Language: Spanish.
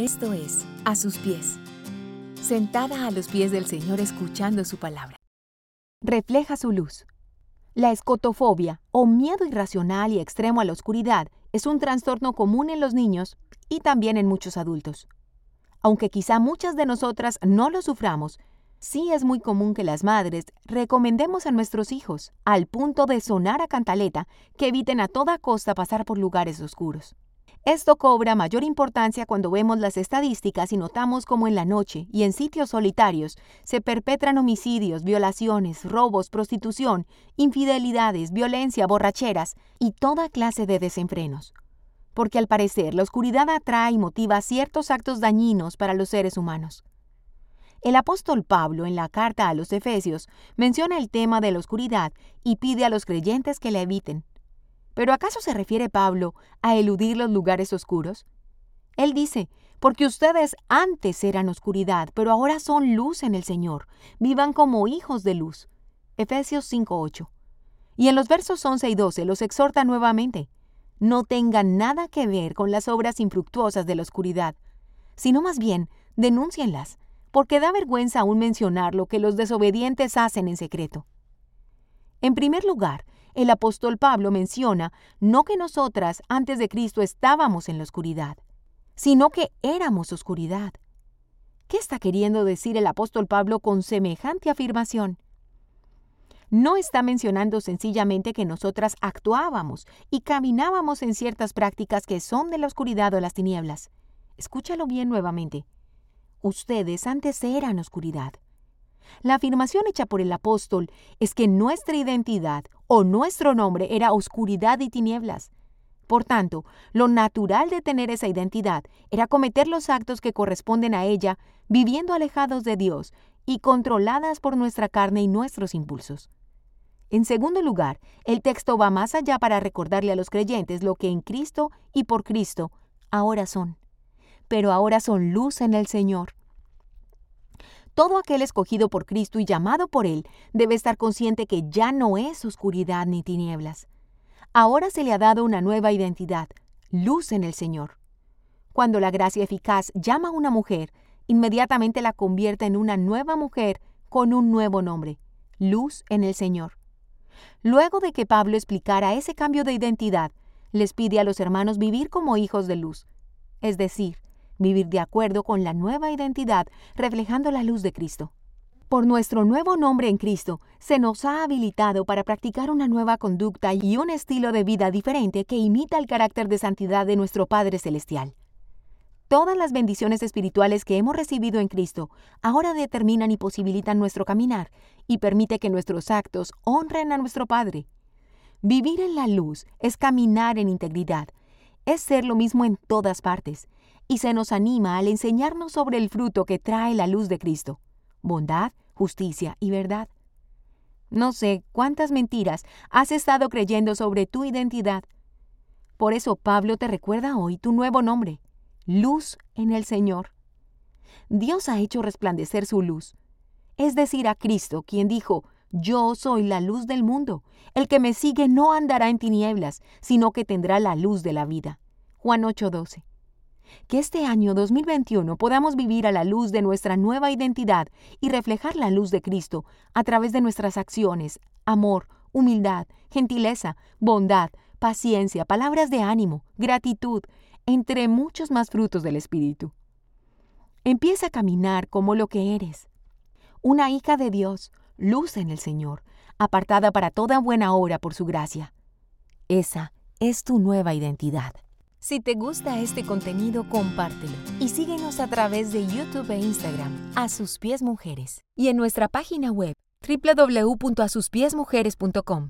Esto es A sus pies. Sentada a los pies del Señor escuchando su palabra. Refleja su luz. La escotofobia, o miedo irracional y extremo a la oscuridad, es un trastorno común en los niños y también en muchos adultos. Aunque quizá muchas de nosotras no lo suframos, sí es muy común que las madres recomendemos a nuestros hijos, al punto de sonar a cantaleta, que eviten a toda costa pasar por lugares oscuros. Esto cobra mayor importancia cuando vemos las estadísticas y notamos cómo en la noche y en sitios solitarios se perpetran homicidios, violaciones, robos, prostitución, infidelidades, violencia, borracheras y toda clase de desenfrenos. Porque al parecer la oscuridad atrae y motiva ciertos actos dañinos para los seres humanos. El apóstol Pablo en la carta a los Efesios menciona el tema de la oscuridad y pide a los creyentes que la eviten. ¿Pero acaso se refiere Pablo a eludir los lugares oscuros? Él dice, porque ustedes antes eran oscuridad, pero ahora son luz en el Señor. Vivan como hijos de luz. Efesios 5.8. Y en los versos 11 y 12 los exhorta nuevamente. No tengan nada que ver con las obras infructuosas de la oscuridad, sino más bien denúncienlas, porque da vergüenza aún mencionar lo que los desobedientes hacen en secreto. En primer lugar, el apóstol Pablo menciona no que nosotras antes de Cristo estábamos en la oscuridad, sino que éramos oscuridad. ¿Qué está queriendo decir el apóstol Pablo con semejante afirmación? No está mencionando sencillamente que nosotras actuábamos y caminábamos en ciertas prácticas que son de la oscuridad o las tinieblas. Escúchalo bien nuevamente. Ustedes antes eran oscuridad. La afirmación hecha por el apóstol es que nuestra identidad o nuestro nombre era oscuridad y tinieblas. Por tanto, lo natural de tener esa identidad era cometer los actos que corresponden a ella, viviendo alejados de Dios y controladas por nuestra carne y nuestros impulsos. En segundo lugar, el texto va más allá para recordarle a los creyentes lo que en Cristo y por Cristo ahora son. Pero ahora son luz en el Señor. Todo aquel escogido por Cristo y llamado por Él debe estar consciente que ya no es oscuridad ni tinieblas. Ahora se le ha dado una nueva identidad, luz en el Señor. Cuando la gracia eficaz llama a una mujer, inmediatamente la convierte en una nueva mujer con un nuevo nombre, luz en el Señor. Luego de que Pablo explicara ese cambio de identidad, les pide a los hermanos vivir como hijos de luz, es decir, vivir de acuerdo con la nueva identidad, reflejando la luz de Cristo. Por nuestro nuevo nombre en Cristo, se nos ha habilitado para practicar una nueva conducta y un estilo de vida diferente que imita el carácter de santidad de nuestro Padre Celestial. Todas las bendiciones espirituales que hemos recibido en Cristo ahora determinan y posibilitan nuestro caminar y permite que nuestros actos honren a nuestro Padre. Vivir en la luz es caminar en integridad, es ser lo mismo en todas partes, y se nos anima al enseñarnos sobre el fruto que trae la luz de Cristo, bondad, justicia y verdad. No sé cuántas mentiras has estado creyendo sobre tu identidad. Por eso Pablo te recuerda hoy tu nuevo nombre, luz en el Señor. Dios ha hecho resplandecer su luz, es decir, a Cristo, quien dijo, yo soy la luz del mundo. El que me sigue no andará en tinieblas, sino que tendrá la luz de la vida. Juan 8:12 que este año 2021 podamos vivir a la luz de nuestra nueva identidad y reflejar la luz de Cristo a través de nuestras acciones, amor, humildad, gentileza, bondad, paciencia, palabras de ánimo, gratitud, entre muchos más frutos del Espíritu. Empieza a caminar como lo que eres, una hija de Dios, luz en el Señor, apartada para toda buena obra por su gracia. Esa es tu nueva identidad. Si te gusta este contenido, compártelo y síguenos a través de YouTube e Instagram, A Sus Pies Mujeres, y en nuestra página web www.asuspiesmujeres.com.